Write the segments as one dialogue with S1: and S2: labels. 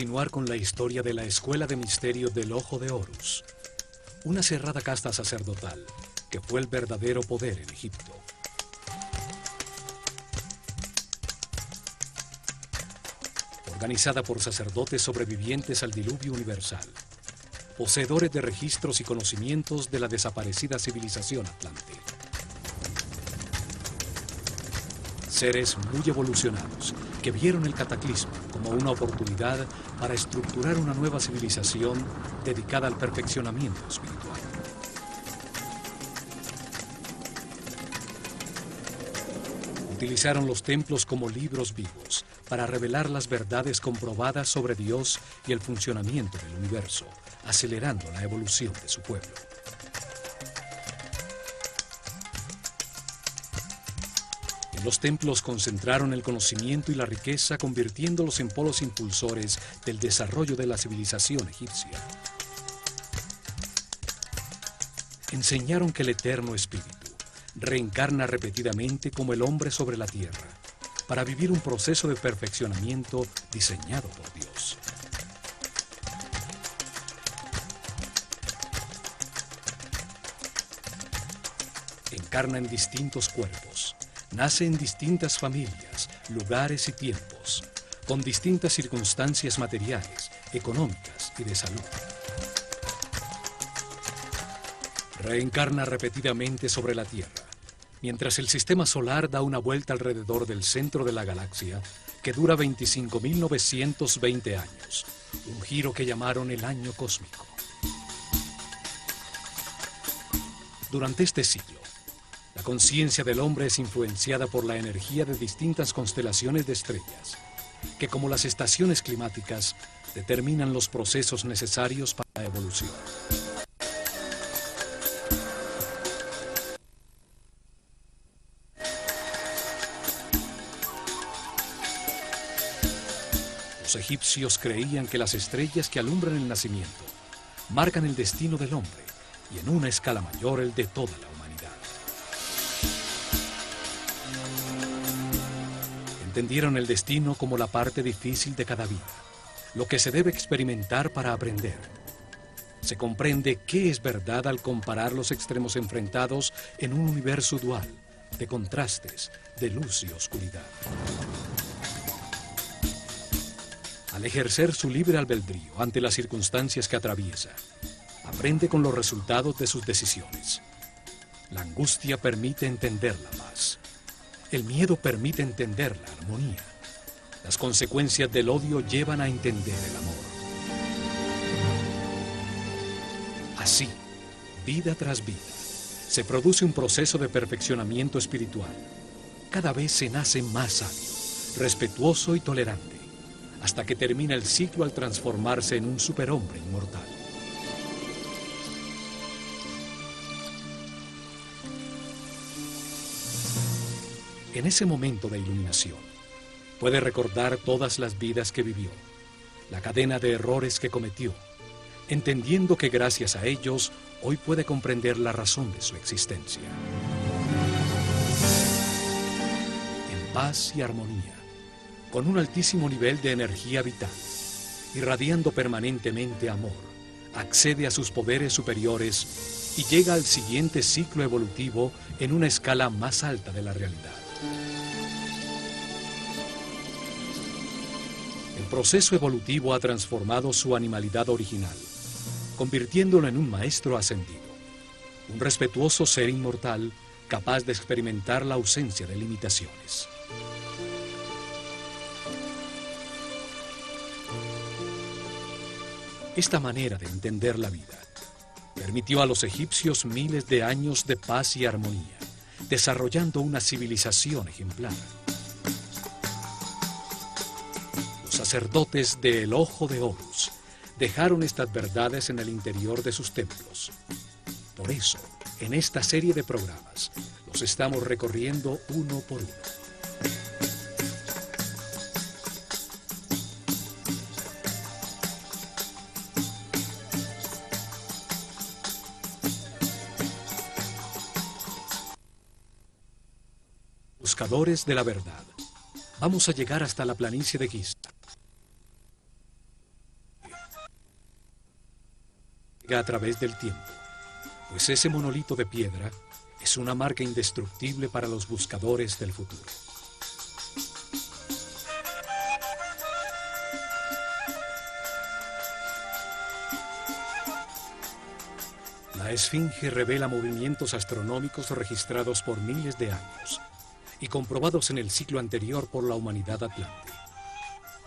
S1: Continuar con la historia de la Escuela de Misterio del Ojo de Horus, una cerrada casta sacerdotal que fue el verdadero poder en Egipto. Organizada por sacerdotes sobrevivientes al diluvio universal, poseedores de registros y conocimientos de la desaparecida civilización atlante. Seres muy evolucionados que vieron el cataclismo como una oportunidad para estructurar una nueva civilización dedicada al perfeccionamiento espiritual. Utilizaron los templos como libros vivos para revelar las verdades comprobadas sobre Dios y el funcionamiento del universo, acelerando la evolución de su pueblo. Los templos concentraron el conocimiento y la riqueza, convirtiéndolos en polos impulsores del desarrollo de la civilización egipcia. Enseñaron que el eterno espíritu reencarna repetidamente como el hombre sobre la tierra, para vivir un proceso de perfeccionamiento diseñado por Dios. Encarna en distintos cuerpos, nace en distintas familias, lugares y tiempos, con distintas circunstancias materiales, económicas y de salud. Reencarna repetidamente sobre la Tierra, mientras el sistema solar da una vuelta alrededor del centro de la galaxia, que dura 25.920 años, un giro que llamaron el año cósmico. Durante este siglo, conciencia del hombre es influenciada por la energía de distintas constelaciones de estrellas, que como las estaciones climáticas determinan los procesos necesarios para la evolución. Los egipcios creían que las estrellas que alumbran el nacimiento marcan el destino del hombre y en una escala mayor el de toda la humanidad. Entendieron el destino como la parte difícil de cada vida, lo que se debe experimentar para aprender. Se comprende qué es verdad al comparar los extremos enfrentados en un universo dual, de contrastes, de luz y oscuridad. Al ejercer su libre albedrío ante las circunstancias que atraviesa, aprende con los resultados de sus decisiones. La angustia permite entenderla más. El miedo permite entender la armonía. Las consecuencias del odio llevan a entender el amor. Así, vida tras vida, se produce un proceso de perfeccionamiento espiritual. Cada vez se nace más sabio, respetuoso y tolerante, hasta que termina el ciclo al transformarse en un superhombre inmortal. En ese momento de iluminación, puede recordar todas las vidas que vivió, la cadena de errores que cometió, entendiendo que gracias a ellos hoy puede comprender la razón de su existencia. En paz y armonía, con un altísimo nivel de energía vital, irradiando permanentemente amor, accede a sus poderes superiores y llega al siguiente ciclo evolutivo en una escala más alta de la realidad. El proceso evolutivo ha transformado su animalidad original, convirtiéndolo en un maestro ascendido, un respetuoso ser inmortal capaz de experimentar la ausencia de limitaciones. Esta manera de entender la vida permitió a los egipcios miles de años de paz y armonía, desarrollando una civilización ejemplar. Sacerdotes del Ojo de Horus dejaron estas verdades en el interior de sus templos. Por eso, en esta serie de programas, los estamos recorriendo uno por uno. Buscadores de la verdad. Vamos a llegar hasta la planicie de Giza. A través del tiempo, pues ese monolito de piedra es una marca indestructible para los buscadores del futuro. La esfinge revela movimientos astronómicos registrados por miles de años y comprobados en el ciclo anterior por la humanidad atlante.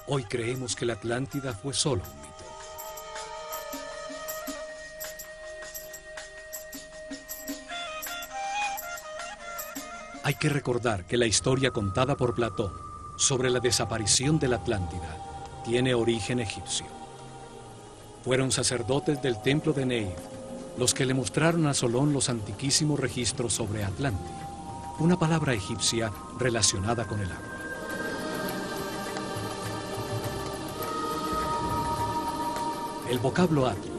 S1: Hoy creemos que la Atlántida fue solo un Hay que recordar que la historia contada por Platón sobre la desaparición de la Atlántida tiene origen egipcio. Fueron sacerdotes del templo de Neith los que le mostraron a Solón los antiquísimos registros sobre Atlántida, una palabra egipcia relacionada con el agua. El vocablo Atl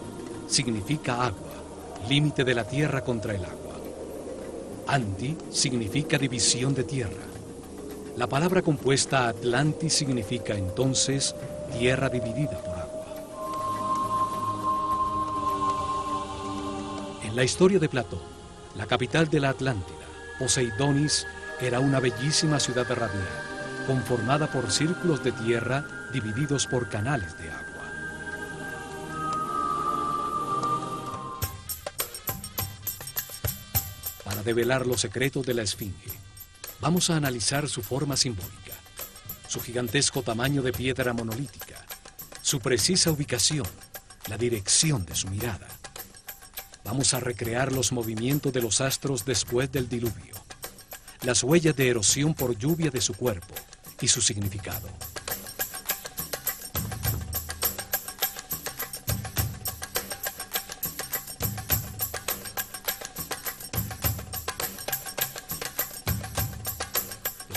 S1: significa agua, límite de la tierra contra el agua. Anti significa división de tierra. La palabra compuesta Atlantis significa entonces tierra dividida por En la historia de Platón, la capital de la Atlántida, Poseidonis, era una bellísima ciudad radial, conformada por círculos de tierra divididos por canales de agua. Develar los secretos de la Esfinge, vamos a analizar su forma simbólica, su gigantesco tamaño de piedra monolítica, su precisa ubicación, la dirección de su mirada Vamos a recrear los movimientos de los astros después del diluvio, las huellas de erosión por lluvia de su cuerpo y su significado.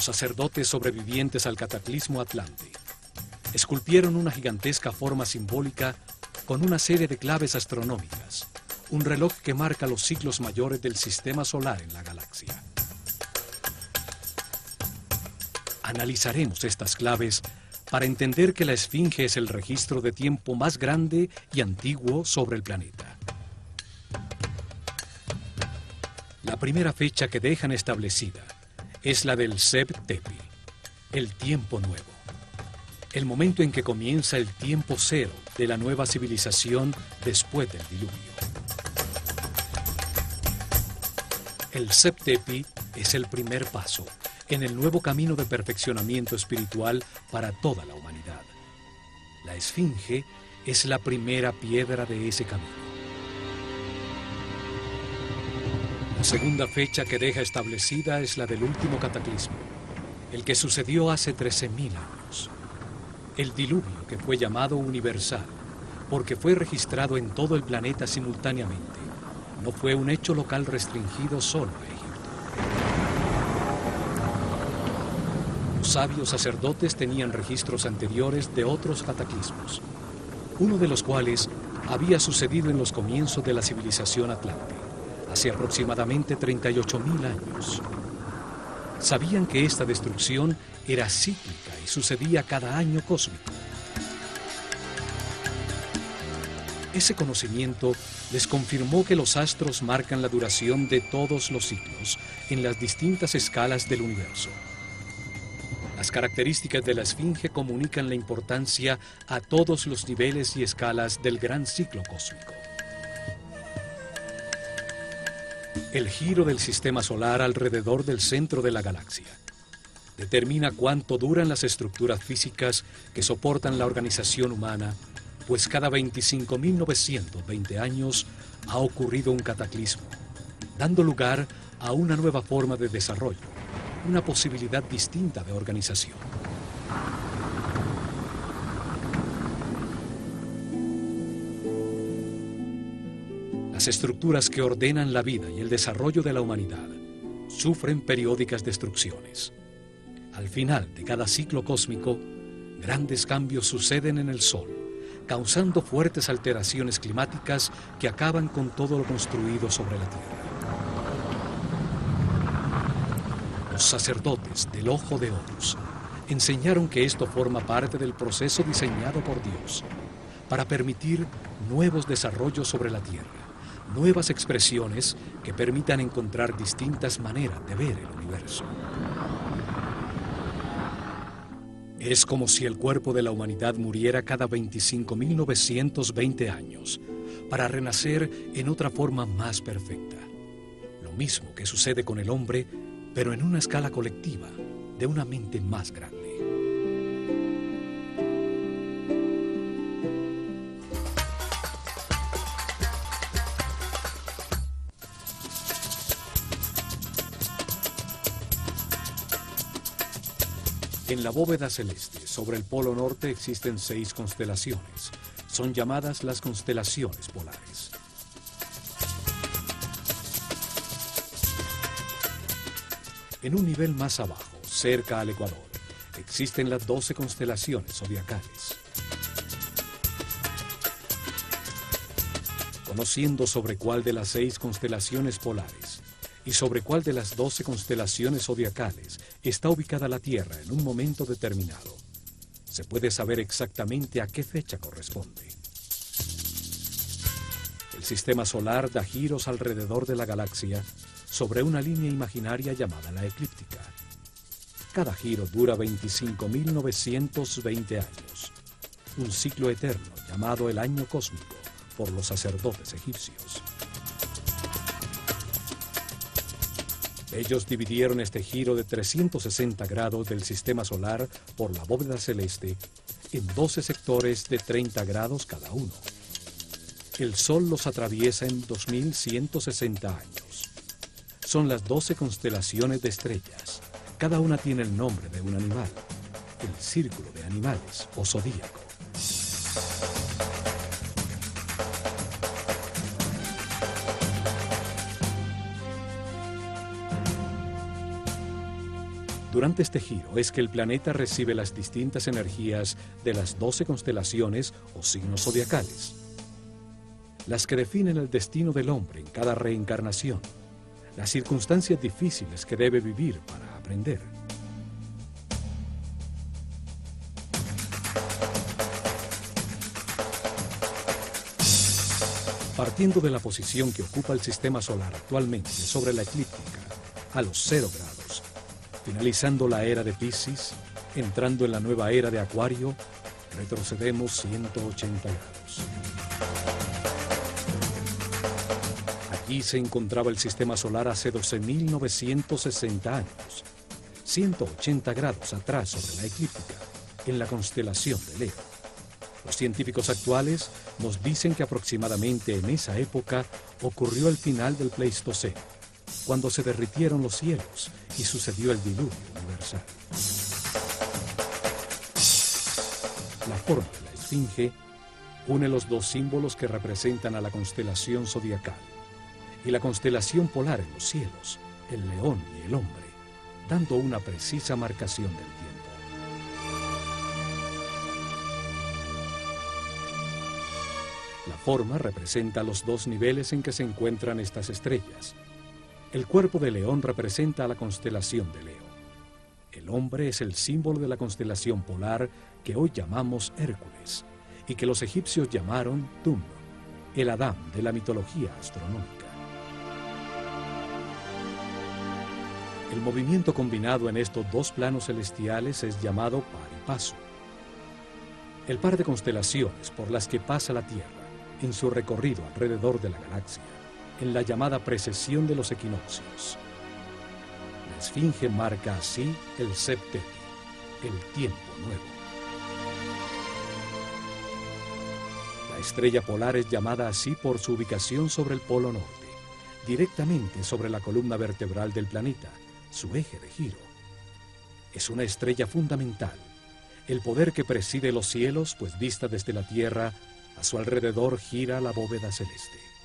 S1: Sacerdotes sobrevivientes al cataclismo atlante esculpieron una gigantesca forma simbólica con una serie de claves astronómicas un reloj que marca los ciclos mayores del sistema solar en la galaxia. Analizaremos estas claves para entender que la Esfinge es el registro de tiempo más grande y antiguo sobre el planeta. La primera fecha que dejan establecida es la del Seb Tepi, el tiempo nuevo, el momento en que comienza el tiempo cero de la nueva civilización después del diluvio. El Septepi es el primer paso en el nuevo camino de perfeccionamiento espiritual para toda la humanidad. La Esfinge es la primera piedra de ese camino. Segunda fecha que deja establecida es la del último cataclismo, el que sucedió hace 13.000 años. El diluvio que fue llamado universal, porque fue registrado en todo el planeta simultáneamente no fue un hecho local restringido solo a Egipto. Los sabios sacerdotes tenían registros anteriores de otros cataclismos, uno de los cuales había sucedido en los comienzos de la civilización atlante, hace aproximadamente 38.000 años. Sabían que esta destrucción era cíclica y sucedía cada año cósmico. Ese conocimiento les confirmó que los astros marcan la duración de todos los ciclos en las distintas escalas del universo. Las características de la Esfinge comunican la importancia a todos los niveles y escalas del gran ciclo cósmico. El giro del sistema solar alrededor del centro de la galaxia determina cuánto duran las estructuras físicas que soportan la organización humana pues cada 25.920 años ha ocurrido un cataclismo, dando lugar a una nueva forma de desarrollo, una posibilidad distinta de organización. Estructuras que ordenan la vida y el desarrollo de la humanidad sufren periódicas destrucciones. Al final de cada ciclo cósmico, grandes cambios suceden en el Sol causando fuertes alteraciones climáticas que acaban con todo lo construido sobre la Tierra. Los sacerdotes del ojo de Horus enseñaron que esto forma parte del proceso diseñado por Dios para permitir nuevos desarrollos sobre la Tierra, nuevas expresiones que permitan encontrar distintas maneras de ver el universo. Es como si el cuerpo de la humanidad muriera cada 25.920 años para renacer en otra forma más perfecta. Lo mismo que sucede con el hombre, pero en una escala colectiva, de una mente más grande. La bóveda celeste, sobre el polo norte, existen seis constelaciones. Son llamadas las constelaciones polares. En un nivel más abajo, cerca al Ecuador, existen las doce constelaciones zodiacales. Conociendo sobre cuál de las seis constelaciones polares y sobre cuál de las doce constelaciones zodiacales está ubicada la Tierra en un momento determinado, se puede saber exactamente a qué fecha corresponde. El sistema solar da giros alrededor de la galaxia sobre una línea imaginaria llamada la eclíptica. Cada giro dura 25.920 años, un ciclo eterno llamado el año cósmico por los sacerdotes egipcios. Ellos dividieron este giro de 360 grados del sistema solar por la bóveda celeste en 12 sectores de 30 grados cada uno. El Sol los atraviesa en 2160 años. Son las 12 constelaciones de estrellas. Cada una tiene el nombre de un animal. El círculo de animales o zodíaco. Durante este giro es que el planeta recibe las distintas energías de las 12 constelaciones o signos zodiacales, las que definen el destino del hombre en cada reencarnación, las circunstancias difíciles que debe vivir para aprender. Partiendo de la posición que ocupa el sistema solar actualmente sobre la eclíptica, a los cero grados, Finalizando la era de Pisces, entrando en la nueva era de Acuario, retrocedemos 180 grados. Aquí se encontraba el sistema solar hace 12.960 años, 180 grados atrás sobre la eclíptica, en la constelación de Leo. Los científicos actuales nos dicen que aproximadamente en esa época ocurrió el final del Pleistoceno cuando se derritieron los cielos y sucedió el diluvio universal. La forma de la esfinge une los dos símbolos que representan a la constelación zodiacal y la constelación polar en los cielos, el león y el hombre, dando una precisa marcación del tiempo. La forma representa los dos niveles en que se encuentran estas estrellas, el cuerpo de león representa a la constelación de Leo. El hombre es el símbolo de la constelación polar que hoy llamamos Hércules y que los egipcios llamaron Tum, el Adán de la mitología astronómica. El movimiento combinado en estos dos planos celestiales es llamado par y paso. El par de constelaciones por las que pasa la Tierra en su recorrido alrededor de la galaxia en la llamada precesión de los equinoccios. La esfinge marca así el septeti, el tiempo nuevo. La estrella polar es llamada así por su ubicación sobre el polo norte, directamente sobre la columna vertebral del planeta, su eje de giro. Es una estrella fundamental, el poder que preside los cielos, pues vista desde la Tierra, a su alrededor gira la bóveda celeste.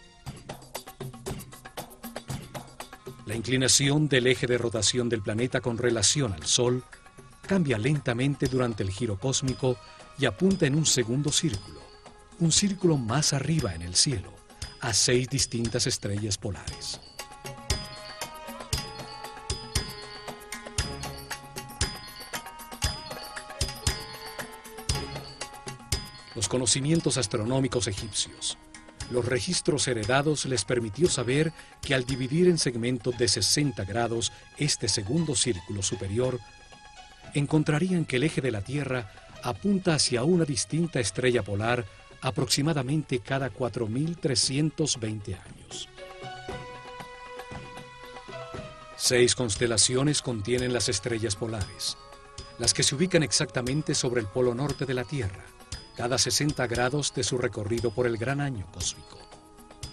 S1: La inclinación del eje de rotación del planeta con relación al Sol cambia lentamente durante el giro cósmico y apunta en un segundo círculo, un círculo más arriba en el cielo, a seis distintas estrellas polares. Los conocimientos astronómicos egipcios, los registros heredados les permitió saber que al dividir en segmentos de 60 grados este segundo círculo superior, encontrarían que el eje de la Tierra apunta hacia una distinta estrella polar aproximadamente cada 4.320 años. Seis constelaciones contienen las estrellas polares, las que se ubican exactamente sobre el polo norte de la Tierra, cada 60 grados de su recorrido por el gran año cósmico.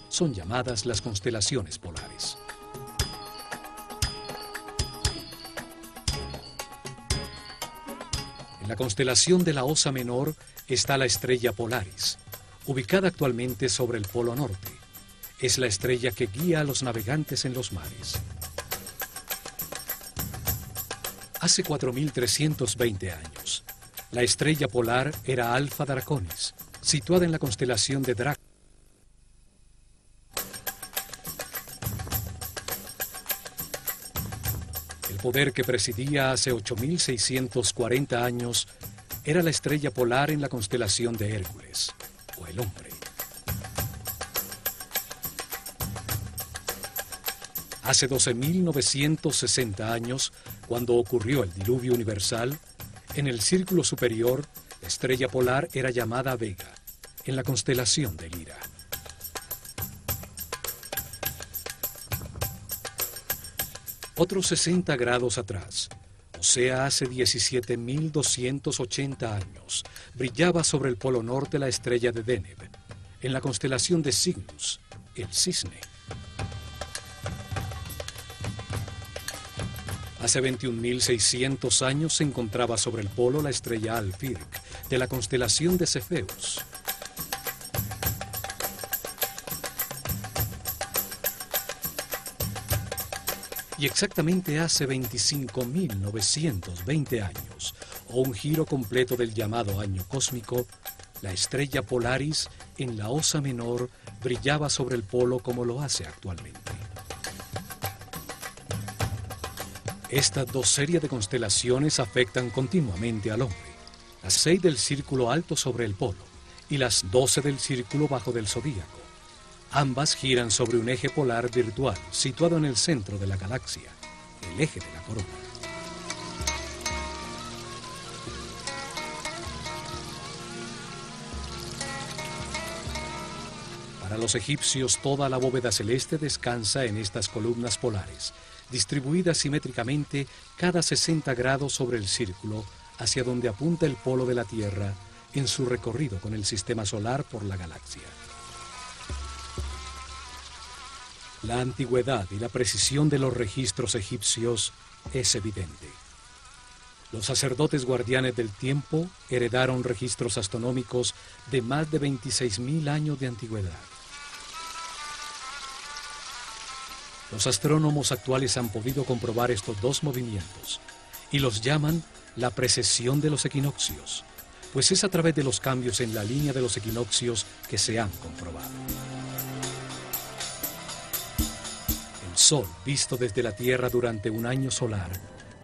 S1: Son llamadas las constelaciones polares. En la constelación de la Osa Menor está la estrella Polaris, ubicada actualmente sobre el Polo Norte. Es la estrella que guía a los navegantes en los mares. Hace 4.320 años, la estrella polar era Alfa Draconis, situada en la constelación de Draco. El poder que presidía hace 8.640 años era la estrella polar en la constelación de Hércules, o el hombre. Hace 12.960 años, cuando ocurrió el diluvio universal, en el círculo superior, la estrella polar era llamada Vega, en la constelación de Lira. Otros 60 grados atrás, o sea, hace 17.280 años, brillaba sobre el polo norte la estrella de Deneb, en la constelación de Cygnus, el cisne. Hace 21.600 años se encontraba sobre el polo la estrella Alfirc, de la constelación de Cefeus. Y exactamente hace 25.920 años, o un giro completo del llamado año cósmico, la estrella Polaris en la Osa Menor brillaba sobre el polo como lo hace actualmente. Estas dos series de constelaciones afectan continuamente al hombre. Las seis del círculo alto sobre el polo y las doce del círculo bajo del zodíaco. Ambas giran sobre un eje polar virtual situado en el centro de la galaxia, el eje de la corona. Para los egipcios toda la bóveda celeste descansa en estas columnas polares, distribuidas simétricamente cada 60 grados sobre el círculo hacia donde apunta el polo de la Tierra en su recorrido con el sistema solar por la galaxia. La antigüedad y la precisión de los registros egipcios es evidente. Los sacerdotes guardianes del tiempo heredaron registros astronómicos de más de 26.000 años de antigüedad. Los astrónomos actuales han podido comprobar estos dos movimientos y los llaman la precesión de los equinoccios, pues es a través de los cambios en la línea de los equinoccios que se han comprobado. Sol, visto desde la Tierra durante un año solar,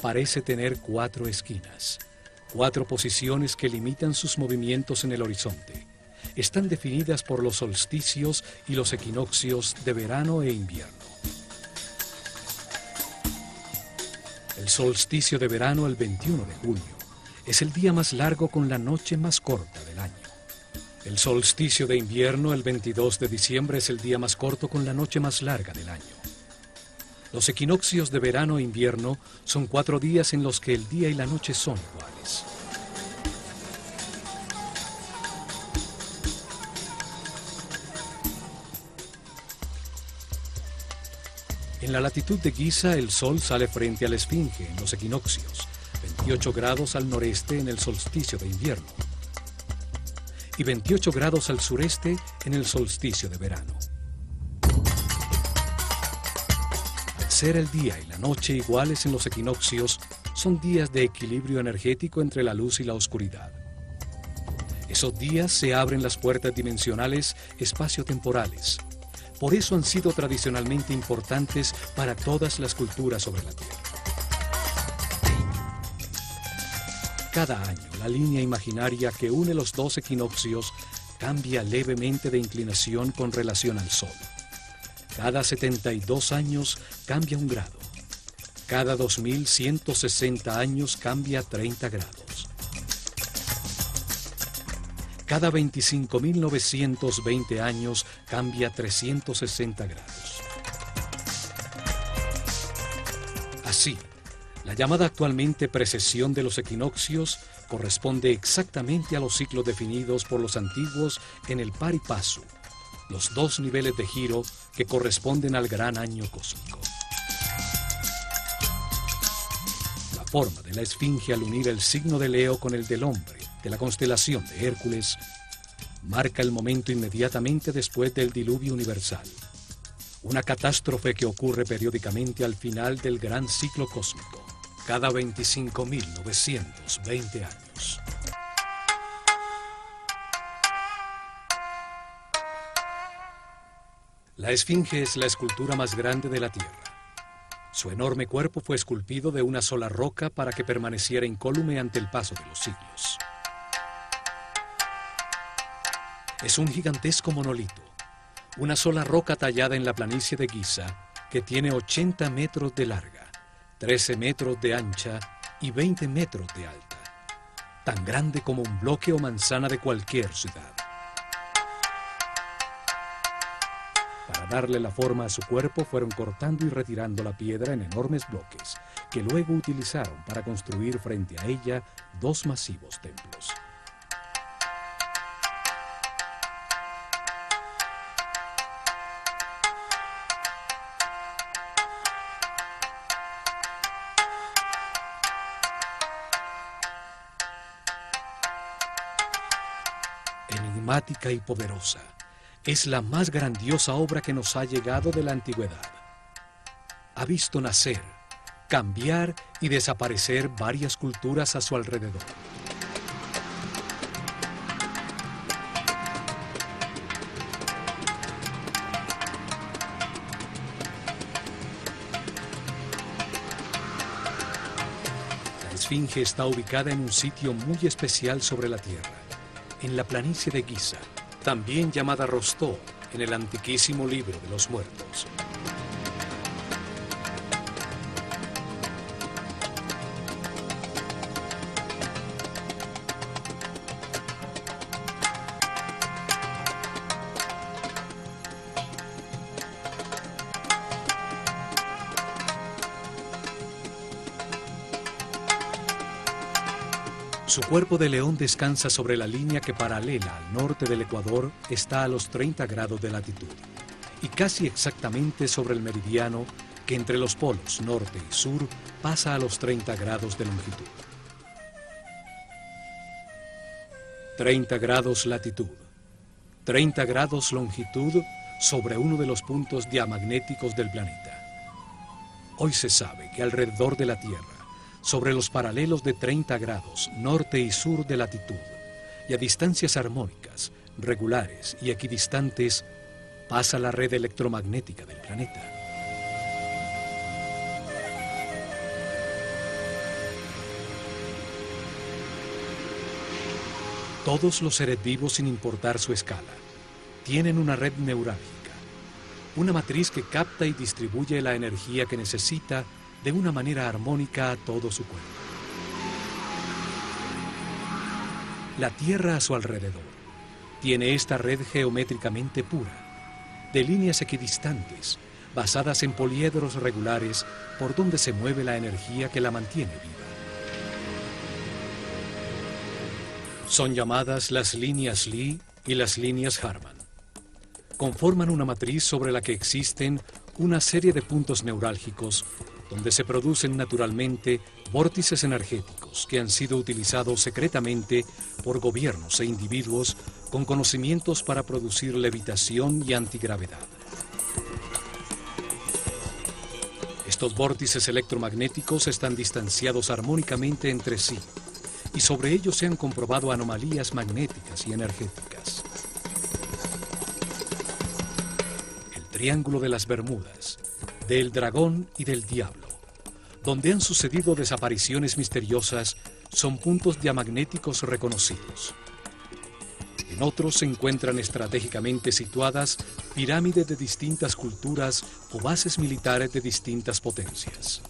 S1: parece tener cuatro esquinas, cuatro posiciones que limitan sus movimientos en el horizonte. Están definidas por los solsticios y los equinoccios de verano e invierno. El solsticio de verano, el 21 de junio, es el día más largo con la noche más corta del año. El solsticio de invierno, el 22 de diciembre, es el día más corto con la noche más larga del año. Los equinoccios de verano e invierno son cuatro días en los que el día y la noche son iguales. En la latitud de Giza el sol sale frente a la esfinge en los equinoccios, 28 grados al noreste en el solsticio de invierno y 28 grados al sureste en el solsticio de verano. ser el día y la noche iguales en los equinoccios, son días de equilibrio energético entre la luz y la oscuridad. Esos días se abren las puertas dimensionales espaciotemporales. Por eso han sido tradicionalmente importantes para todas las culturas sobre la Tierra. Cada año, la línea imaginaria que une los dos equinoccios cambia levemente de inclinación con relación al Sol. Cada 72 años cambia un grado. Cada 2160 años cambia 30 grados. Cada 25.920 años cambia 360 grados. Así, la llamada actualmente precesión de los equinoccios corresponde exactamente a los ciclos definidos por los antiguos en el par y paso, los dos niveles de giro que corresponden al gran año cósmico. La forma de la esfinge al unir el signo de Leo con el del hombre la constelación de Hércules marca el momento inmediatamente después del diluvio universal, una catástrofe que ocurre periódicamente al final del gran ciclo cósmico cada 25.920 años. La Esfinge es la escultura más grande de la Tierra. Su enorme cuerpo fue esculpido de una sola roca para que permaneciera incólume ante el paso de los siglos. Es un gigantesco monolito, una sola roca tallada en la planicie de Giza que tiene 80 metros de larga 13 metros de ancha y 20 metros de alta, tan grande como un bloque o manzana de cualquier ciudad. Para darle la forma a su cuerpo fueron cortando y retirando la piedra en enormes bloques, que luego utilizaron para construir frente a ella dos masivos templos. Y poderosa, es la más grandiosa obra que nos ha llegado de la antigüedad. Ha visto nacer, cambiar y desaparecer varias culturas a su alrededor. La Esfinge está ubicada en un sitio muy especial sobre la Tierra en la planicie de Giza, también llamada Rostó en el antiquísimo libro de los muertos. Su cuerpo de león descansa sobre la línea que paralela al norte del Ecuador está a los 30 grados de latitud y casi exactamente sobre el meridiano que entre los polos norte y sur pasa a los 30 grados de longitud. 30 grados latitud, 30 grados longitud sobre uno de los puntos diamagnéticos del planeta. Hoy se sabe que alrededor de la Tierra sobre los paralelos de 30 grados norte y sur de latitud y a distancias armónicas, regulares y equidistantes, pasa la red electromagnética del planeta. Todos los seres vivos, sin importar su escala, tienen una red neurálgica, una matriz que capta y distribuye la energía que necesita de una manera armónica a todo su cuerpo. La Tierra a su alrededor tiene esta red geométricamente pura, de líneas equidistantes, basadas en poliedros regulares por donde se mueve la energía que la mantiene viva. Son llamadas las líneas Lee y las líneas Harman. Conforman una matriz sobre la que existen una serie de puntos neurálgicos donde se producen naturalmente vórtices energéticos que han sido utilizados secretamente por gobiernos e individuos con conocimientos para producir levitación y antigravedad. Estos vórtices electromagnéticos están distanciados armónicamente entre sí y sobre ellos se han comprobado anomalías magnéticas y energéticas. El Triángulo de las Bermudas del dragón y del diablo, donde han sucedido desapariciones misteriosas son puntos diamagnéticos reconocidos. En otros se encuentran estratégicamente situadas pirámides de distintas culturas o bases militares de distintas potencias.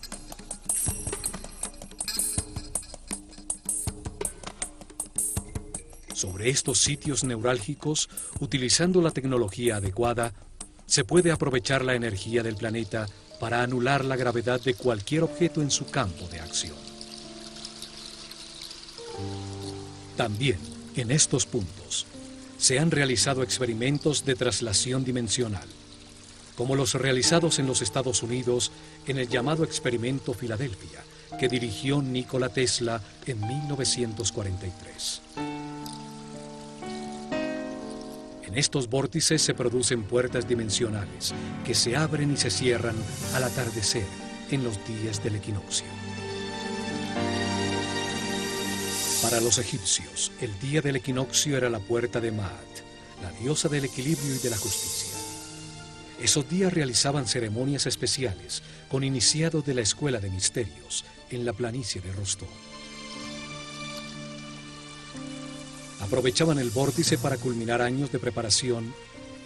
S1: Sobre estos sitios neurálgicos, utilizando la tecnología adecuada, se puede aprovechar la energía del planeta para anular la gravedad de cualquier objeto en su campo de acción. También, en estos puntos, se han realizado experimentos de traslación dimensional, como los realizados en los Estados Unidos en el llamado experimento Filadelfia, que dirigió Nikola Tesla en 1943. Estos vórtices se producen puertas dimensionales que se abren y se cierran al atardecer en los días del equinoccio. Para los egipcios, el día del equinoccio era la puerta de Maat, la diosa del equilibrio y de la justicia. Esos días realizaban ceremonias especiales con iniciados de la escuela de misterios en la planicie de Rostov. Aprovechaban el vórtice para culminar años de preparación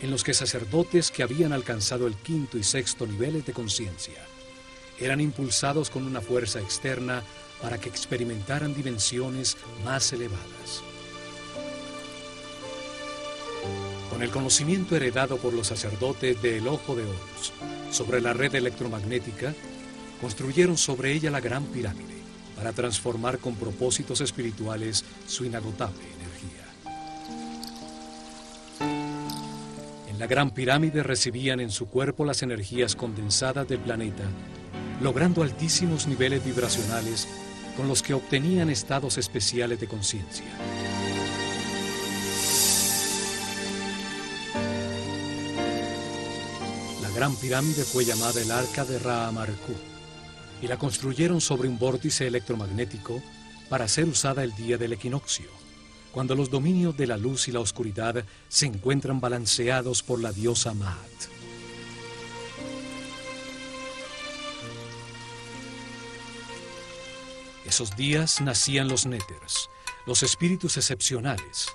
S1: en los que sacerdotes que habían alcanzado el quinto y sexto niveles de conciencia eran impulsados con una fuerza externa para que experimentaran dimensiones más elevadas. Con el conocimiento heredado por los sacerdotes del Ojo de Horus sobre la red electromagnética, construyeron sobre ella la Gran Pirámide para transformar con propósitos espirituales su inagotable la Gran Pirámide recibían en su cuerpo las energías condensadas del planeta, logrando altísimos niveles vibracionales con los que obtenían estados especiales de conciencia. La Gran Pirámide fue llamada el Arca de Raamarku y la construyeron sobre un vórtice electromagnético para ser usada el día del equinoccio, cuando los dominios de la luz y la oscuridad se encuentran balanceados por la diosa Maat. Esos días nacían los Néters, los espíritus excepcionales,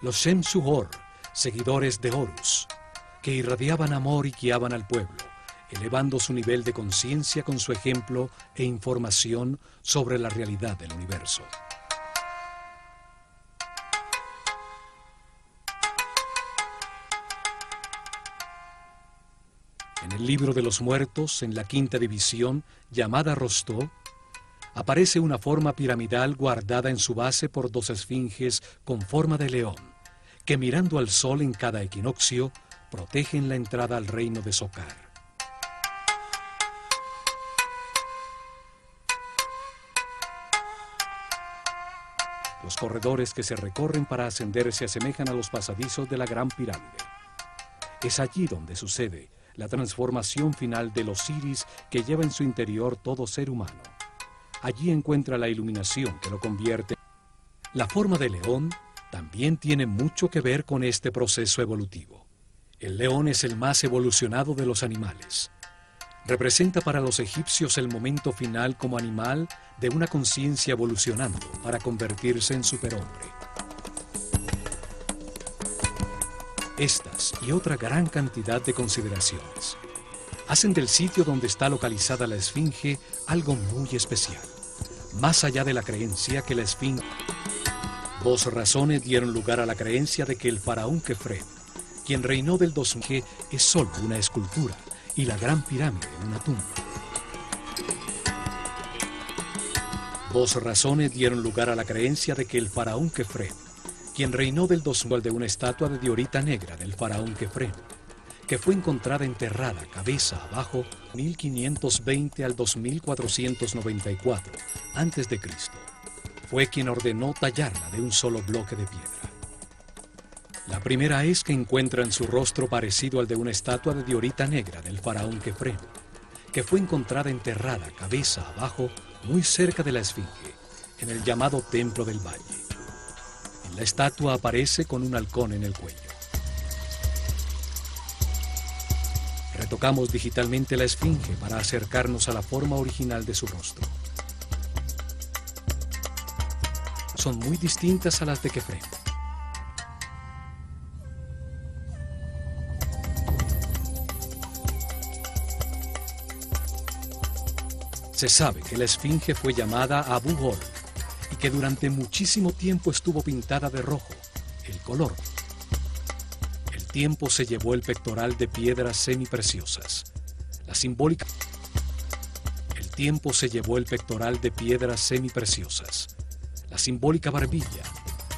S1: los Shem Suhor, seguidores de Horus, que irradiaban amor y guiaban al pueblo, elevando su nivel de conciencia con su ejemplo e información sobre la realidad del universo. En el libro de los muertos, en la quinta división, llamada Rostó, aparece una forma piramidal guardada en su base por dos esfinges con forma de león, que mirando al sol en cada equinoccio, protegen la entrada al reino de Socar. Los corredores que se recorren para ascender se asemejan a los pasadizos de la Gran Pirámide. Es allí donde sucede la transformación final del Osiris que lleva en su interior todo ser humano. Allí encuentra la iluminación que lo convierte. La forma de león también tiene mucho que ver con este proceso evolutivo. El león es el más evolucionado de los animales. Representa para los egipcios el momento final como animal de una conciencia evolucionando para convertirse en superhombre. Estas y otra gran cantidad de consideraciones hacen del sitio donde está localizada la esfinge algo muy especial más allá de la creencia que la esfinge. Dos razones dieron lugar a la creencia de que el faraón Kefren, quien reinó del 2000, es solo una escultura y la gran pirámide una tumba. Dos razones dieron lugar a la creencia de que el faraón Kefren, quien reinó del 2000 de una estatua de diorita negra del faraón Kefren, que fue encontrada enterrada cabeza abajo 1520 al 2494 a.C. Fue quien ordenó tallarla de un solo bloque de piedra. La primera es que encuentra en su rostro parecido al de una estatua de diorita negra del faraón Kefren, que fue encontrada enterrada cabeza abajo muy cerca de la esfinge, en el llamado Templo del Valle. La estatua aparece con un halcón en el cuello. Retocamos digitalmente la esfinge para acercarnos a la forma original de su rostro. son muy distintas a las de Kefren. Se sabe que la esfinge fue llamada Abu Ghor y que durante muchísimo tiempo estuvo pintada de rojo, el color. El tiempo se llevó el pectoral de piedras semipreciosas. La simbólica El tiempo se llevó el pectoral de piedras semipreciosas. La simbólica barbilla,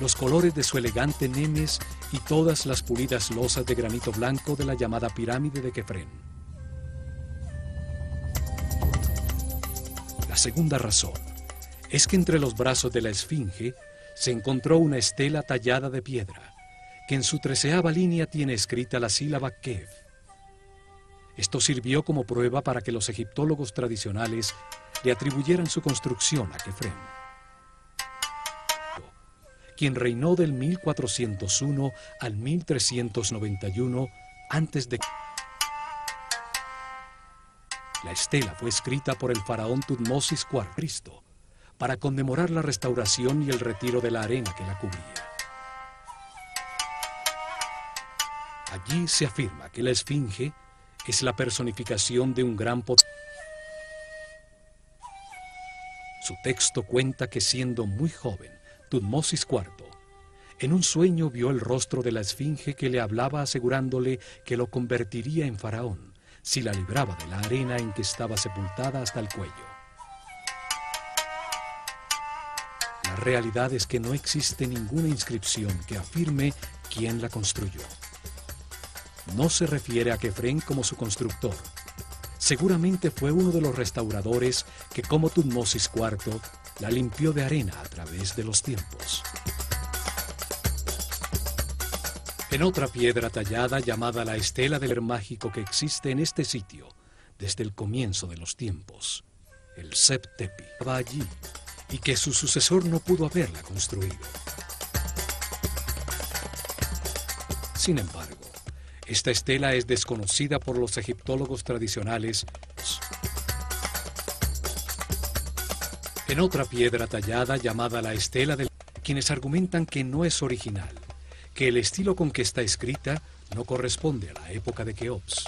S1: los colores de su elegante nemes y todas las pulidas losas de granito blanco de la llamada pirámide de Kefren. La segunda razón es que entre los brazos de la esfinge se encontró una estela tallada de piedra, que en su treceava línea tiene escrita la sílaba Kev. Esto sirvió como prueba para que los egiptólogos tradicionales le atribuyeran su construcción a Kefren, quien reinó del 1401 al 1391 antes de la estela fue escrita por el faraón Tutmosis IV para conmemorar la restauración y el retiro de la arena que la cubría. Allí se afirma que la esfinge es la personificación de un gran poder. Su texto cuenta que siendo muy joven, Tutmosis IV, en un sueño vio el rostro de la esfinge que le hablaba asegurándole que lo convertiría en faraón si la libraba de la arena en que estaba sepultada hasta el cuello. Realidad es que no existe ninguna inscripción que afirme quién la construyó. No se refiere a Kefren como su constructor. Seguramente fue uno de los restauradores que, como Tutmosis IV, la limpió de arena a través de los tiempos. En otra piedra tallada llamada la estela del mágico que existe en este sitio desde el comienzo de los tiempos, el Septepi, estaba allí y que su sucesor no pudo haberla construido. Sin embargo, esta estela es desconocida por los egiptólogos tradicionales. En otra piedra tallada llamada la estela del quienes argumentan que no es original, que el estilo con que está escrita no corresponde a la época de Keops.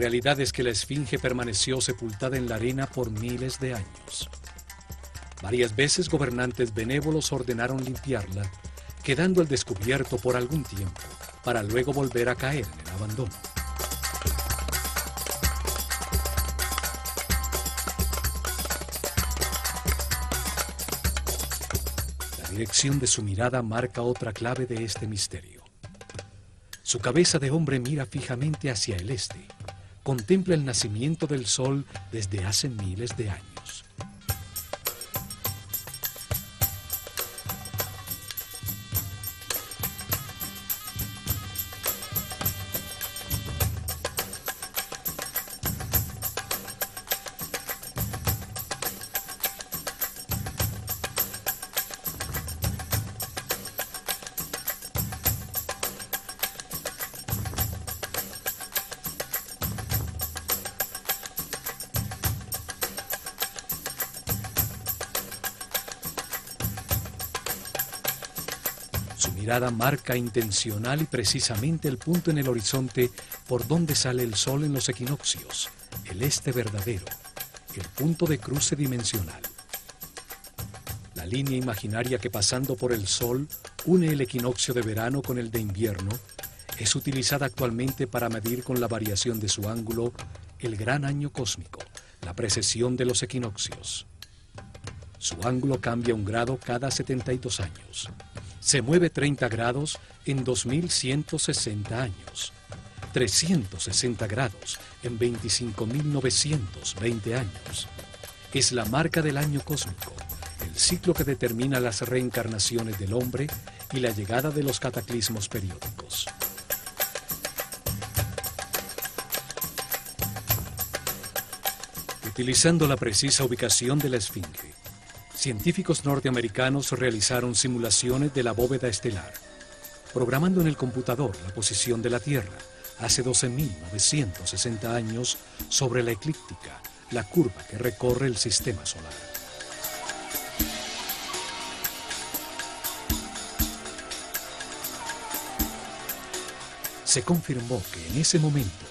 S1: Realidad es que la esfinge permaneció sepultada en la arena por miles de años. Varias veces gobernantes benévolos ordenaron limpiarla, quedando al descubierto por algún tiempo, para luego volver a caer en el abandono. dirección de su mirada marca otra clave de este misterio. Su cabeza de hombre mira fijamente hacia el este, contempla el nacimiento del sol desde hace miles de años. Mirada marca intencional y precisamente el punto en el horizonte por donde sale el sol en los equinoccios, el este verdadero, el punto de cruce dimensional. La línea imaginaria que pasando por el sol une el equinoccio de verano con el de invierno es utilizada actualmente para medir con la variación de su ángulo el gran año cósmico, la precesión de los equinoccios. Su ángulo cambia un grado cada 72 años se mueve 30 grados en 2160 años, 360 grados en 25.920 años. Es la marca del año cósmico, el ciclo que determina las reencarnaciones del hombre y la llegada de los cataclismos periódicos. Utilizando la precisa ubicación de la esfinge, científicos norteamericanos realizaron simulaciones de la bóveda estelar, programando en el computador la posición de la Tierra, hace 12.960 años sobre la eclíptica, la curva que recorre el sistema solar. Se confirmó que en ese momento,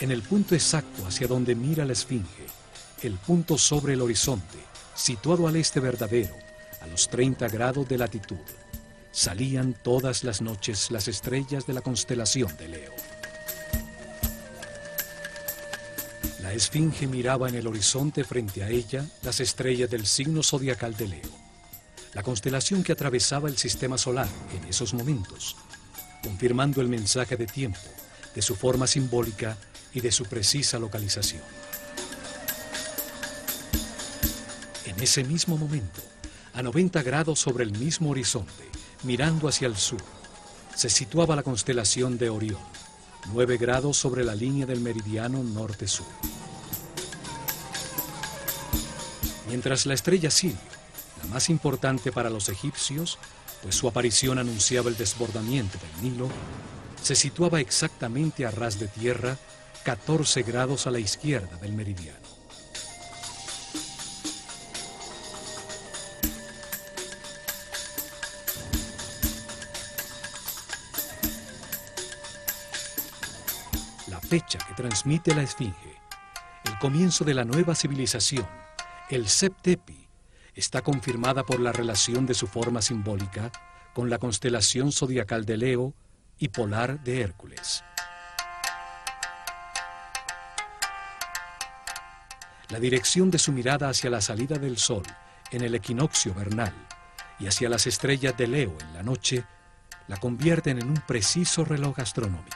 S1: en el punto exacto hacia donde mira la Esfinge, el punto sobre el horizonte, situado al este verdadero, a los 30 grados de latitud, salían todas las noches las estrellas de la constelación de Leo. La esfinge miraba en el horizonte frente a ella las estrellas del signo zodiacal de Leo, la constelación que atravesaba el sistema solar en esos momentos, confirmando el mensaje de tiempo, de su forma simbólica y de su precisa localización. En ese mismo momento, a 90 grados sobre el mismo horizonte, mirando hacia el sur, se situaba la constelación de Orión, 9 grados sobre la línea del meridiano norte-sur. Mientras la estrella Sirio, la más importante para los egipcios, pues su aparición anunciaba el desbordamiento del Nilo, se situaba exactamente a ras de tierra, 14 grados a la izquierda del meridiano. Fecha que transmite la Esfinge, el comienzo de la nueva civilización, el Septepi, está confirmada por la relación de su forma simbólica con la constelación zodiacal de Leo y polar de Hércules. La dirección de su mirada hacia la salida del sol en el equinoccio vernal y hacia las estrellas de Leo en la noche la convierten en un preciso reloj astronómico.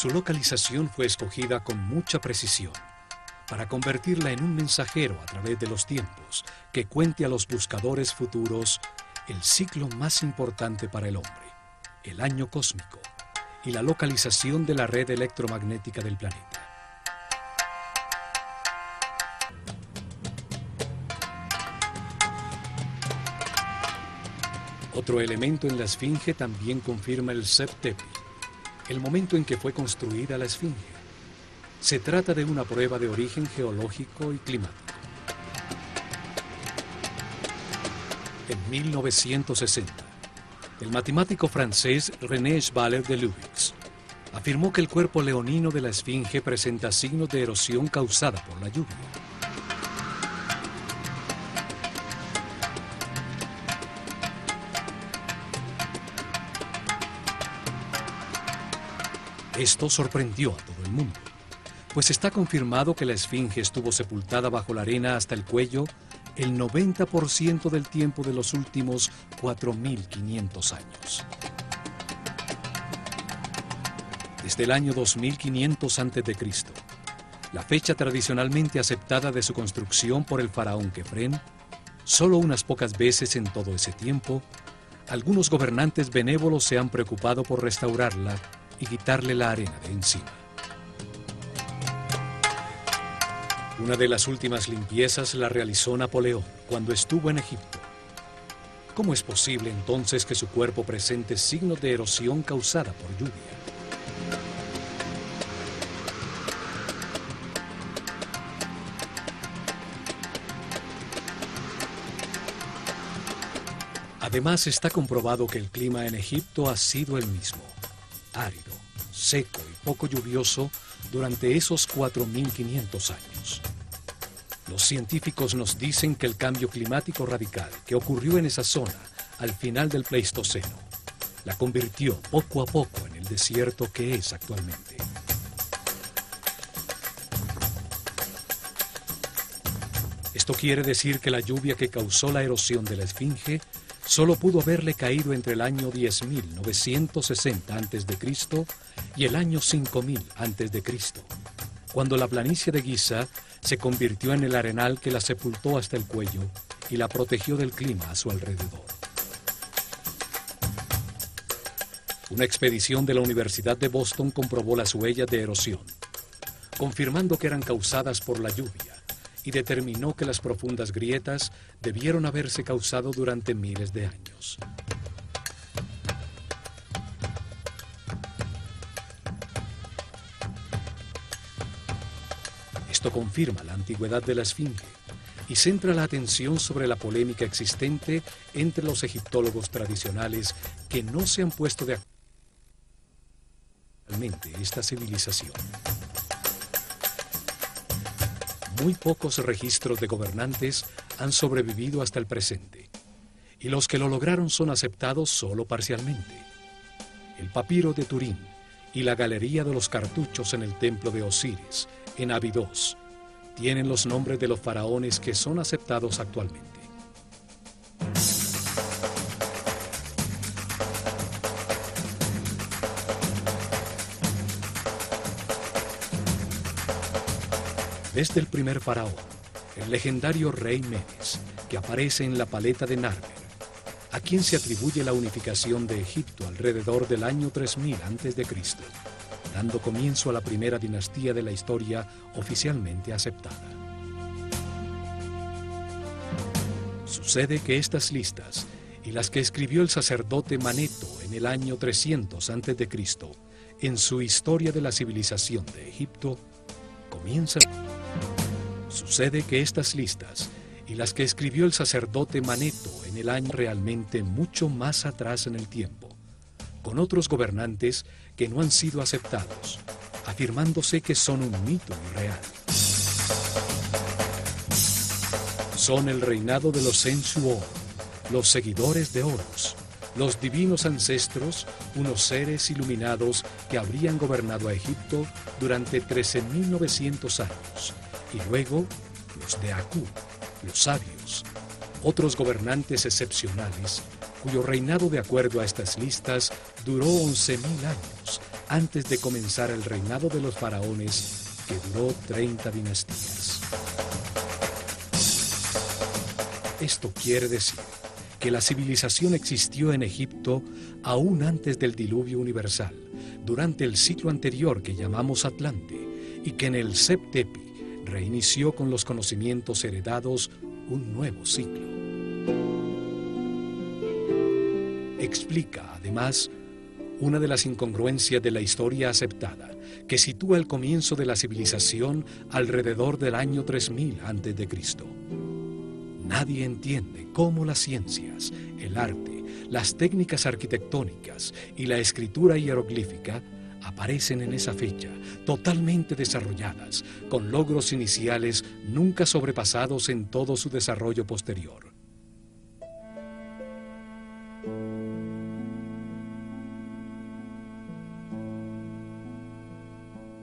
S1: Su localización fue escogida con mucha precisión para convertirla en un mensajero a través de los tiempos que cuente a los buscadores futuros el ciclo más importante para el hombre, el año cósmico y la localización de la red electromagnética del planeta. Otro elemento en la esfinge también confirma el Septepi, el momento en que fue construida la Esfinge. Se trata de una prueba de origen geológico y climático. En 1960, el matemático francés René Schwaller de Lubix afirmó que el cuerpo leonino de la Esfinge presenta signos de erosión causada por la lluvia. Esto sorprendió a todo el mundo, pues está confirmado que la esfinge estuvo sepultada bajo la arena hasta el cuello el 90% del tiempo de los últimos 4.500 años. Desde el año 2500 a.C., la fecha tradicionalmente aceptada de su construcción por el faraón Kefren, solo unas pocas veces en todo ese tiempo, algunos gobernantes benévolos se han preocupado por restaurarla y quitarle la arena de encima. Una de las últimas limpiezas la realizó Napoleón cuando estuvo en Egipto. ¿Cómo es posible entonces que su cuerpo presente signos de erosión causada por lluvia? Además está comprobado que el clima en Egipto ha sido el mismo árido, seco y poco lluvioso durante esos 4.500 años. Los científicos nos dicen que el cambio climático radical que ocurrió en esa zona al final del Pleistoceno la convirtió poco a poco en el desierto que es actualmente. Esto quiere decir que la lluvia que causó la erosión de la Esfinge solo pudo haberle caído entre el año 10.960 a.C. y el año 5000 a.C., cuando la planicie de Giza se convirtió en el arenal que la sepultó hasta el cuello y la protegió del clima a su alrededor. Una expedición de la Universidad de Boston comprobó las huellas de erosión, confirmando que eran causadas por la lluvia y determinó que las profundas grietas debieron haberse causado durante miles de años. Esto confirma la antigüedad de la Esfinge y centra la atención sobre la polémica existente entre los egiptólogos tradicionales que no se han puesto de acuerdo realmente esta civilización. Muy pocos registros de gobernantes han sobrevivido hasta el presente, y los que lo lograron son aceptados solo parcialmente. El papiro de Turín y la galería de los cartuchos en el templo de Osiris, en Abidos, tienen los nombres de los faraones que son aceptados actualmente. Desde el primer faraón, el legendario rey Menes, que aparece en la paleta de Narmer, a quien se atribuye la unificación de Egipto alrededor del año 3000 a.C., dando comienzo a la primera dinastía de la historia oficialmente aceptada. Sucede que estas listas y las que escribió el sacerdote Maneto en el año 300 a.C., en su Historia de la Civilización de Egipto, comienzan... Sucede que estas listas y las que escribió el sacerdote Maneto en el año realmente mucho más atrás en el tiempo, con otros gobernantes que no han sido aceptados, afirmándose que son un mito irreal. Son el reinado de los Sensuo, los seguidores de Horus, los divinos ancestros, unos seres iluminados que habrían gobernado a Egipto durante 13.900 años, y luego los de Aku, los sabios, otros gobernantes excepcionales, cuyo reinado de acuerdo a estas listas duró 11.000 años antes de comenzar el reinado de los faraones que duró 30 dinastías. Esto quiere decir que la civilización existió en Egipto aún antes del diluvio universal, durante el ciclo anterior que llamamos Atlante, y que en el Septepi reinició con los conocimientos heredados un nuevo ciclo. Explica, además, una de las incongruencias de la historia aceptada, que sitúa el comienzo de la civilización alrededor del año 3000 a.C. Nadie entiende cómo las ciencias, el arte, las técnicas arquitectónicas y la escritura hieroglífica aparecen en esa fecha, totalmente desarrolladas, con logros iniciales nunca sobrepasados en todo su desarrollo posterior.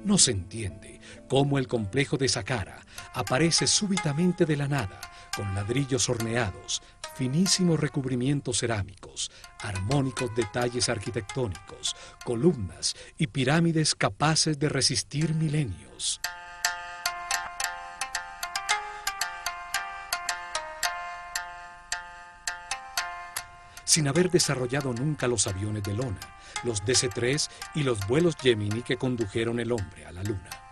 S1: No se entiende cómo el complejo de Saqqara aparece súbitamente de la nada, con ladrillos horneados, finísimos recubrimientos cerámicos, armónicos detalles arquitectónicos, columnas y pirámides capaces de resistir milenios. sin haber desarrollado nunca los aviones de lona, los DC-3 y los vuelos Gemini que condujeron el hombre a la Luna.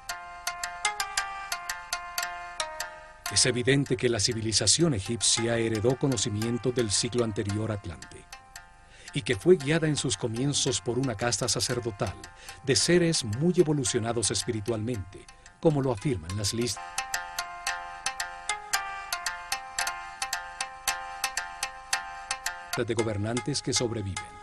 S1: Es evidente que la civilización egipcia heredó conocimiento del siglo anterior Atlante y que fue guiada en sus comienzos por una casta sacerdotal de seres muy evolucionados espiritualmente, como lo afirman las listas. de gobernantes que sobreviven.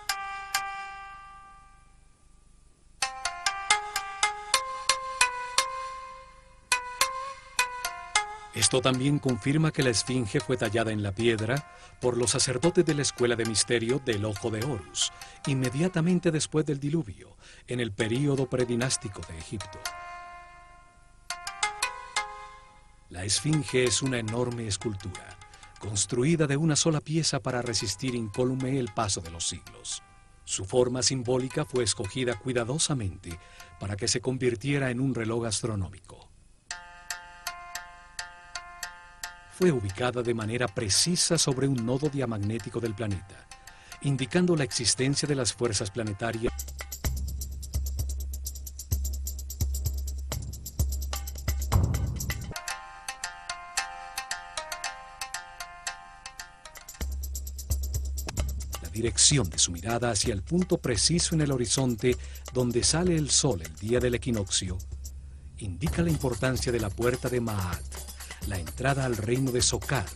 S1: Esto también confirma que la esfinge fue tallada en la piedra por los sacerdotes de la escuela de misterio del Ojo de Horus, inmediatamente después del diluvio, en el período predinástico de Egipto. La esfinge es una enorme escultura, construida de una sola pieza para resistir incólume el paso de los siglos. Su forma simbólica fue escogida cuidadosamente para que se convirtiera en un reloj astronómico. Fue ubicada de manera precisa sobre un nodo diamagnético del planeta, indicando la existencia de las fuerzas planetarias. La dirección de su mirada hacia el punto preciso en el horizonte donde sale el sol el día del equinoccio indica la importancia de la puerta de Maat, la entrada al reino de Sokar,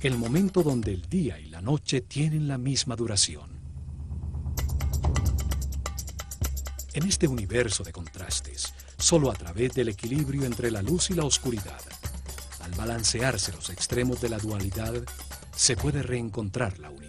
S1: el momento donde el día y la noche tienen la misma duración. En este universo de contrastes, solo a través del equilibrio entre la luz y la oscuridad, al balancearse los extremos de la dualidad, se puede reencontrar la unidad.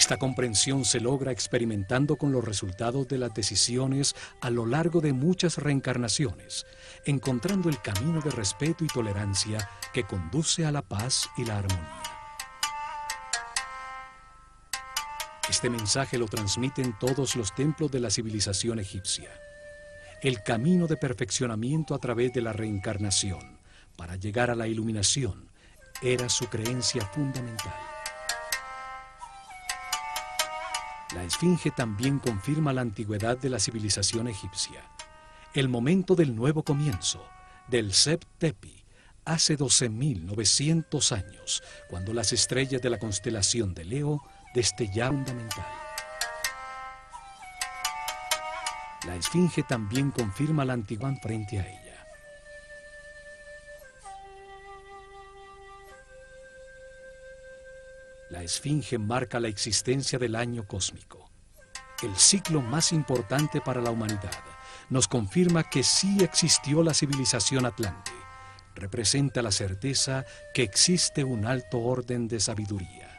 S1: Esta comprensión se logra experimentando con los resultados de las decisiones a lo largo de muchas reencarnaciones, encontrando el camino de respeto y tolerancia que conduce a la paz y la armonía. Este mensaje lo transmiten todos los templos de la civilización egipcia. El camino de perfeccionamiento a través de la reencarnación para llegar a la iluminación era su creencia fundamental. Esfinge también confirma la antigüedad de la civilización egipcia. El momento del nuevo comienzo, del Sep Tepi, hace 12.900 años, cuando las estrellas de la constelación de Leo destellaron fundamental. La esfinge también confirma la antigüedad frente a ella. La esfinge marca la existencia del año cósmico. El ciclo más importante para la humanidad nos confirma que sí existió la civilización atlante. Representa la certeza que existe un alto orden de sabiduría.